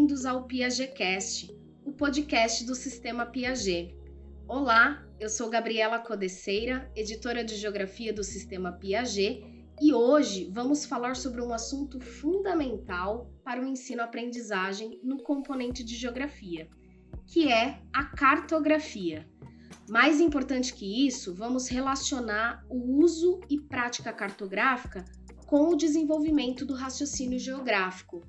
bem-vindos ao PiagetCast, o podcast do Sistema Piaget. Olá, eu sou Gabriela Codeceira, editora de Geografia do Sistema Piaget, e hoje vamos falar sobre um assunto fundamental para o ensino-aprendizagem no componente de Geografia, que é a cartografia. Mais importante que isso, vamos relacionar o uso e prática cartográfica com o desenvolvimento do raciocínio geográfico,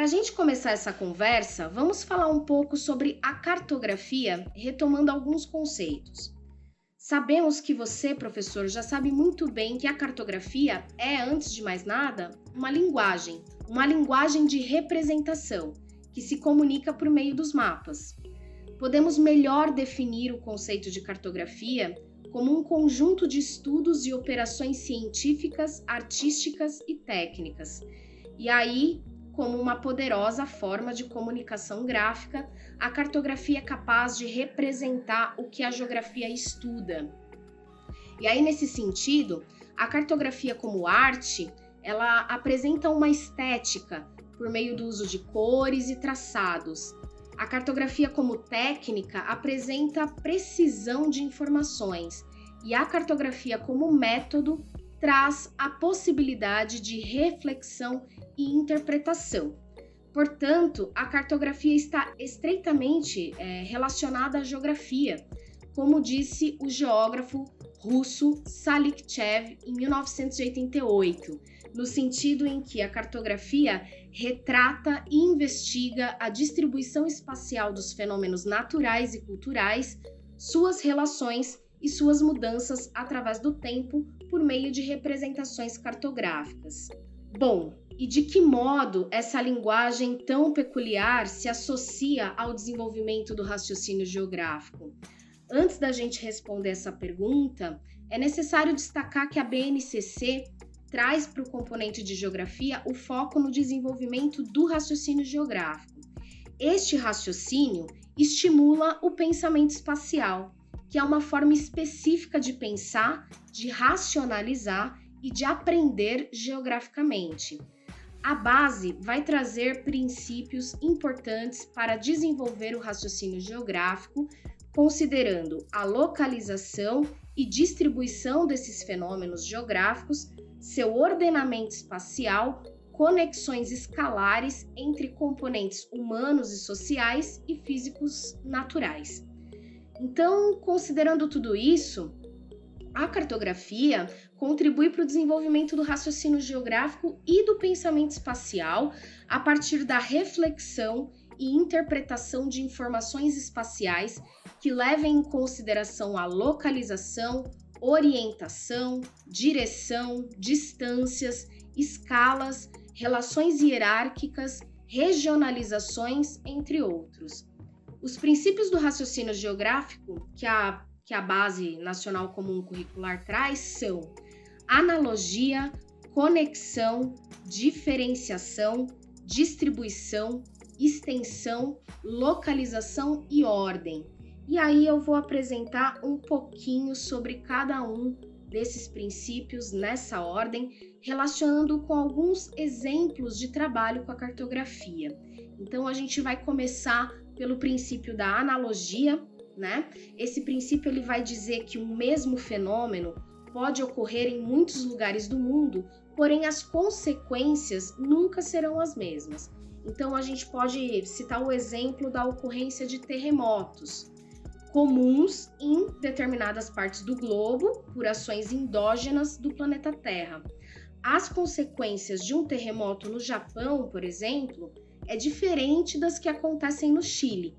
Para a gente começar essa conversa, vamos falar um pouco sobre a cartografia, retomando alguns conceitos. Sabemos que você, professor, já sabe muito bem que a cartografia é, antes de mais nada, uma linguagem, uma linguagem de representação que se comunica por meio dos mapas. Podemos melhor definir o conceito de cartografia como um conjunto de estudos e operações científicas, artísticas e técnicas. E aí, como uma poderosa forma de comunicação gráfica, a cartografia é capaz de representar o que a geografia estuda. E aí, nesse sentido, a cartografia como arte, ela apresenta uma estética por meio do uso de cores e traçados. A cartografia como técnica apresenta precisão de informações e a cartografia como método traz a possibilidade de reflexão e interpretação. Portanto, a cartografia está estreitamente é, relacionada à geografia, como disse o geógrafo russo Salikchev em 1988, no sentido em que a cartografia retrata e investiga a distribuição espacial dos fenômenos naturais e culturais, suas relações e suas mudanças através do tempo por meio de representações cartográficas. Bom, e de que modo essa linguagem tão peculiar se associa ao desenvolvimento do raciocínio geográfico? Antes da gente responder essa pergunta, é necessário destacar que a BNCC traz para o componente de geografia o foco no desenvolvimento do raciocínio geográfico. Este raciocínio estimula o pensamento espacial, que é uma forma específica de pensar, de racionalizar e de aprender geograficamente. A base vai trazer princípios importantes para desenvolver o raciocínio geográfico, considerando a localização e distribuição desses fenômenos geográficos, seu ordenamento espacial, conexões escalares entre componentes humanos e sociais e físicos naturais. Então, considerando tudo isso, a cartografia contribui para o desenvolvimento do raciocínio geográfico e do pensamento espacial a partir da reflexão e interpretação de informações espaciais que levem em consideração a localização, orientação, direção, distâncias, escalas, relações hierárquicas, regionalizações, entre outros. Os princípios do raciocínio geográfico que a, que a Base Nacional Comum Curricular traz são analogia, conexão, diferenciação, distribuição, extensão, localização e ordem. E aí eu vou apresentar um pouquinho sobre cada um desses princípios nessa ordem, relacionando com alguns exemplos de trabalho com a cartografia. Então a gente vai começar pelo princípio da analogia, né? Esse princípio ele vai dizer que um mesmo fenômeno pode ocorrer em muitos lugares do mundo, porém as consequências nunca serão as mesmas. Então a gente pode citar o exemplo da ocorrência de terremotos comuns em determinadas partes do globo por ações endógenas do planeta Terra. As consequências de um terremoto no Japão, por exemplo, é diferente das que acontecem no Chile.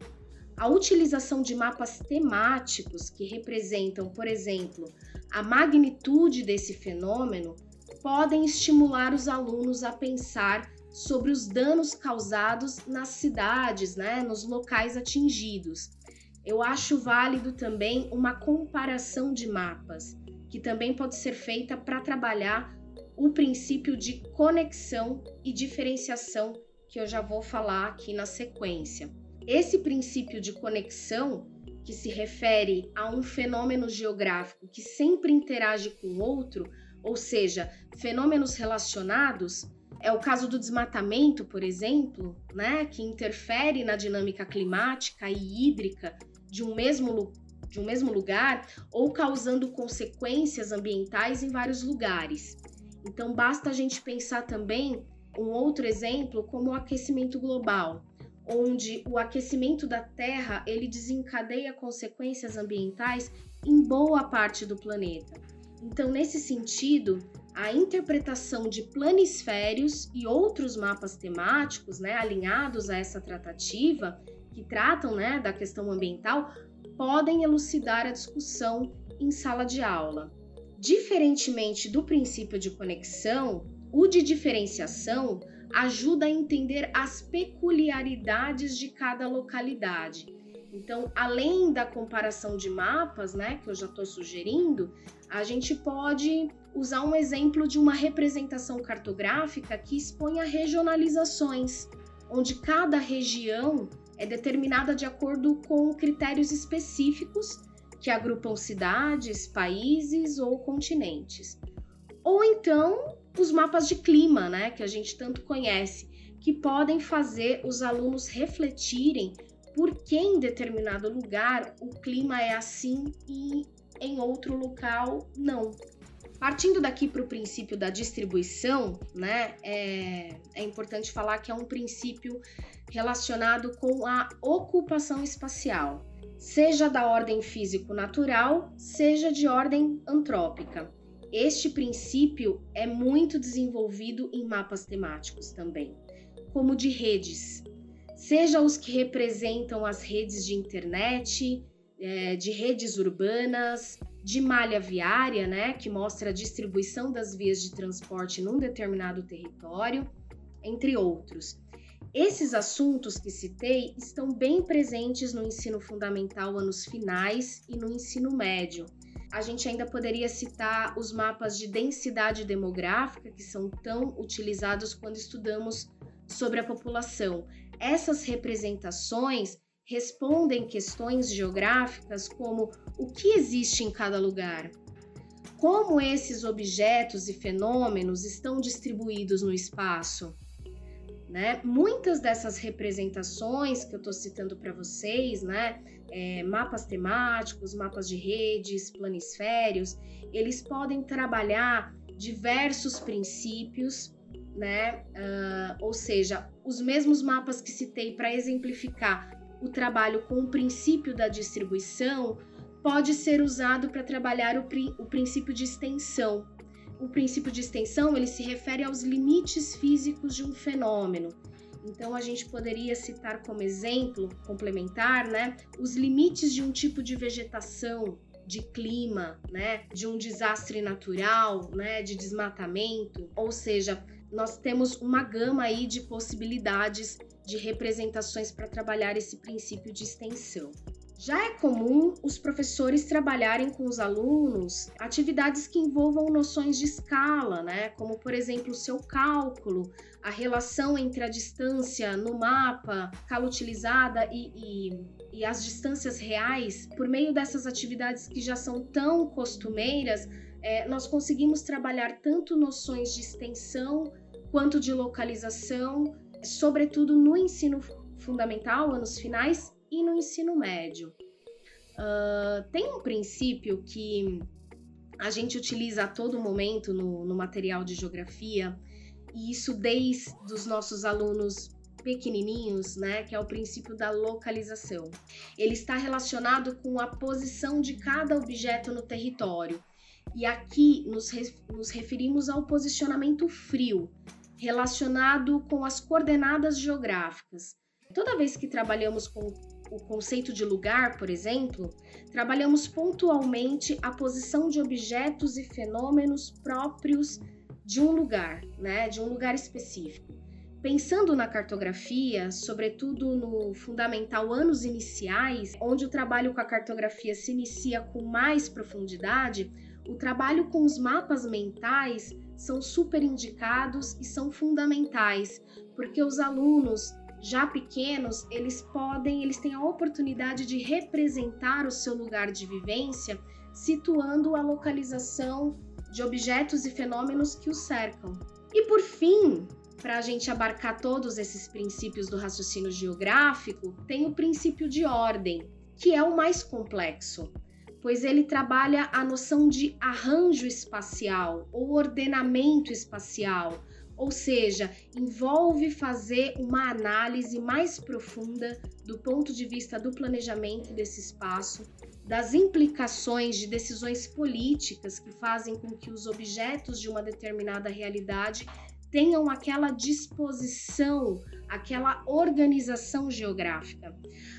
A utilização de mapas temáticos que representam, por exemplo, a magnitude desse fenômeno podem estimular os alunos a pensar sobre os danos causados nas cidades, né, nos locais atingidos. Eu acho válido também uma comparação de mapas, que também pode ser feita para trabalhar o princípio de conexão e diferenciação que eu já vou falar aqui na sequência. Esse princípio de conexão, que se refere a um fenômeno geográfico que sempre interage com outro, ou seja, fenômenos relacionados, é o caso do desmatamento, por exemplo, né, que interfere na dinâmica climática e hídrica de um mesmo, de um mesmo lugar ou causando consequências ambientais em vários lugares. Então, basta a gente pensar também um outro exemplo como o aquecimento global, onde o aquecimento da Terra ele desencadeia consequências ambientais em boa parte do planeta. Então, nesse sentido, a interpretação de planisférios e outros mapas temáticos, né, alinhados a essa tratativa, que tratam, né, da questão ambiental, podem elucidar a discussão em sala de aula. Diferentemente do princípio de conexão, o de diferenciação ajuda a entender as peculiaridades de cada localidade. Então, além da comparação de mapas, né, que eu já estou sugerindo, a gente pode usar um exemplo de uma representação cartográfica que exponha regionalizações, onde cada região é determinada de acordo com critérios específicos que agrupam cidades, países ou continentes. Ou então os mapas de clima, né, que a gente tanto conhece, que podem fazer os alunos refletirem por que em determinado lugar o clima é assim e em outro local não. Partindo daqui para o princípio da distribuição, né, é, é importante falar que é um princípio relacionado com a ocupação espacial, seja da ordem físico-natural, seja de ordem antrópica. Este princípio é muito desenvolvido em mapas temáticos também, como de redes, seja os que representam as redes de internet, é, de redes urbanas, de malha viária, né, que mostra a distribuição das vias de transporte num determinado território, entre outros. Esses assuntos que citei estão bem presentes no ensino fundamental anos finais e no ensino médio. A gente ainda poderia citar os mapas de densidade demográfica, que são tão utilizados quando estudamos sobre a população. Essas representações respondem questões geográficas como o que existe em cada lugar, como esses objetos e fenômenos estão distribuídos no espaço. Né? Muitas dessas representações que eu estou citando para vocês, né? É, mapas temáticos, mapas de redes, planisférios, eles podem trabalhar diversos princípios, né? Uh, ou seja, os mesmos mapas que citei para exemplificar o trabalho com o princípio da distribuição pode ser usado para trabalhar o, o princípio de extensão. O princípio de extensão ele se refere aos limites físicos de um fenômeno. Então a gente poderia citar como exemplo complementar, né, os limites de um tipo de vegetação, de clima, né, de um desastre natural, né, de desmatamento, ou seja, nós temos uma gama aí de possibilidades de representações para trabalhar esse princípio de extensão. Já é comum os professores trabalharem com os alunos atividades que envolvam noções de escala, né? Como, por exemplo, o seu cálculo, a relação entre a distância no mapa, escala utilizada e, e, e as distâncias reais. Por meio dessas atividades que já são tão costumeiras, é, nós conseguimos trabalhar tanto noções de extensão quanto de localização sobretudo no ensino fundamental, anos finais, e no ensino médio. Uh, tem um princípio que a gente utiliza a todo momento no, no material de geografia, e isso desde os nossos alunos pequenininhos, né, que é o princípio da localização. Ele está relacionado com a posição de cada objeto no território. E aqui nos, nos referimos ao posicionamento frio, relacionado com as coordenadas geográficas. Toda vez que trabalhamos com o conceito de lugar, por exemplo, trabalhamos pontualmente a posição de objetos e fenômenos próprios de um lugar, né, de um lugar específico. Pensando na cartografia, sobretudo no fundamental anos iniciais, onde o trabalho com a cartografia se inicia com mais profundidade, o trabalho com os mapas mentais são super indicados e são fundamentais, porque os alunos já pequenos, eles podem, eles têm a oportunidade de representar o seu lugar de vivência, situando a localização de objetos e fenômenos que o cercam. E por fim, para a gente abarcar todos esses princípios do raciocínio geográfico, tem o princípio de ordem, que é o mais complexo, pois ele trabalha a noção de arranjo espacial ou ordenamento espacial, ou seja, envolve fazer uma análise mais profunda do ponto de vista do planejamento desse espaço, das implicações de decisões políticas que fazem com que os objetos de uma determinada realidade tenham aquela disposição, aquela organização geográfica.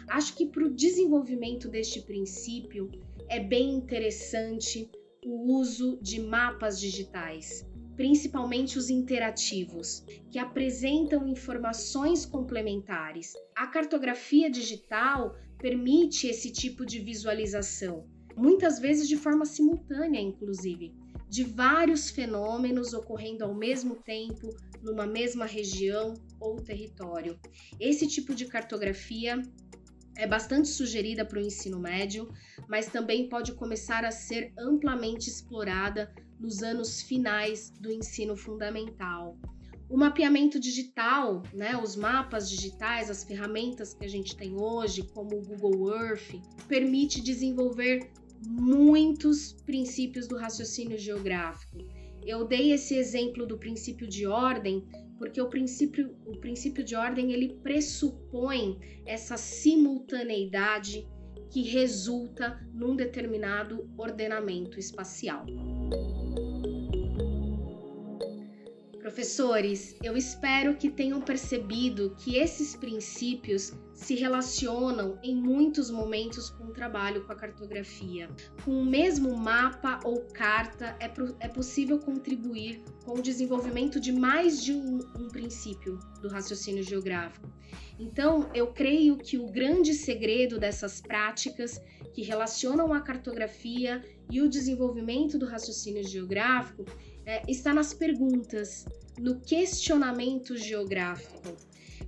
Acho que para o desenvolvimento deste princípio é bem interessante o uso de mapas digitais, principalmente os interativos, que apresentam informações complementares. A cartografia digital permite esse tipo de visualização, muitas vezes de forma simultânea, inclusive de vários fenômenos ocorrendo ao mesmo tempo numa mesma região ou território. Esse tipo de cartografia é bastante sugerida para o ensino médio, mas também pode começar a ser amplamente explorada nos anos finais do ensino fundamental. O mapeamento digital, né, os mapas digitais, as ferramentas que a gente tem hoje, como o Google Earth, permite desenvolver muitos princípios do raciocínio geográfico. Eu dei esse exemplo do princípio de ordem porque o princípio, o princípio de ordem ele pressupõe essa simultaneidade que resulta num determinado ordenamento espacial. Professores, eu espero que tenham percebido que esses princípios se relacionam em muitos momentos com o trabalho com a cartografia. Com o mesmo mapa ou carta, é, é possível contribuir com o desenvolvimento de mais de um, um princípio do raciocínio geográfico. Então, eu creio que o grande segredo dessas práticas que relacionam a cartografia e o desenvolvimento do raciocínio geográfico é, está nas perguntas, no questionamento geográfico.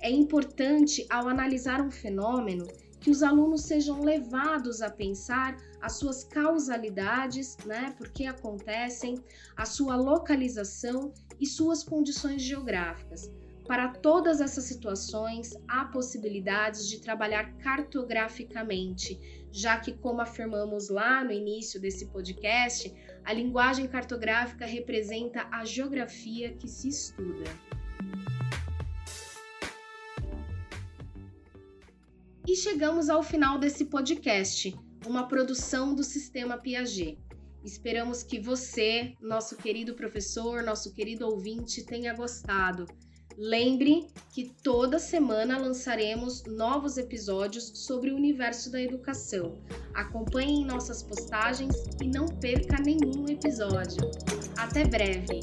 É importante, ao analisar um fenômeno, que os alunos sejam levados a pensar as suas causalidades, né, por que acontecem, a sua localização e suas condições geográficas. Para todas essas situações, há possibilidades de trabalhar cartograficamente, já que, como afirmamos lá no início desse podcast, a linguagem cartográfica representa a geografia que se estuda. E chegamos ao final desse podcast, uma produção do Sistema Piaget. Esperamos que você, nosso querido professor, nosso querido ouvinte, tenha gostado. Lembre que toda semana lançaremos novos episódios sobre o universo da educação. Acompanhe nossas postagens e não perca nenhum episódio. Até breve!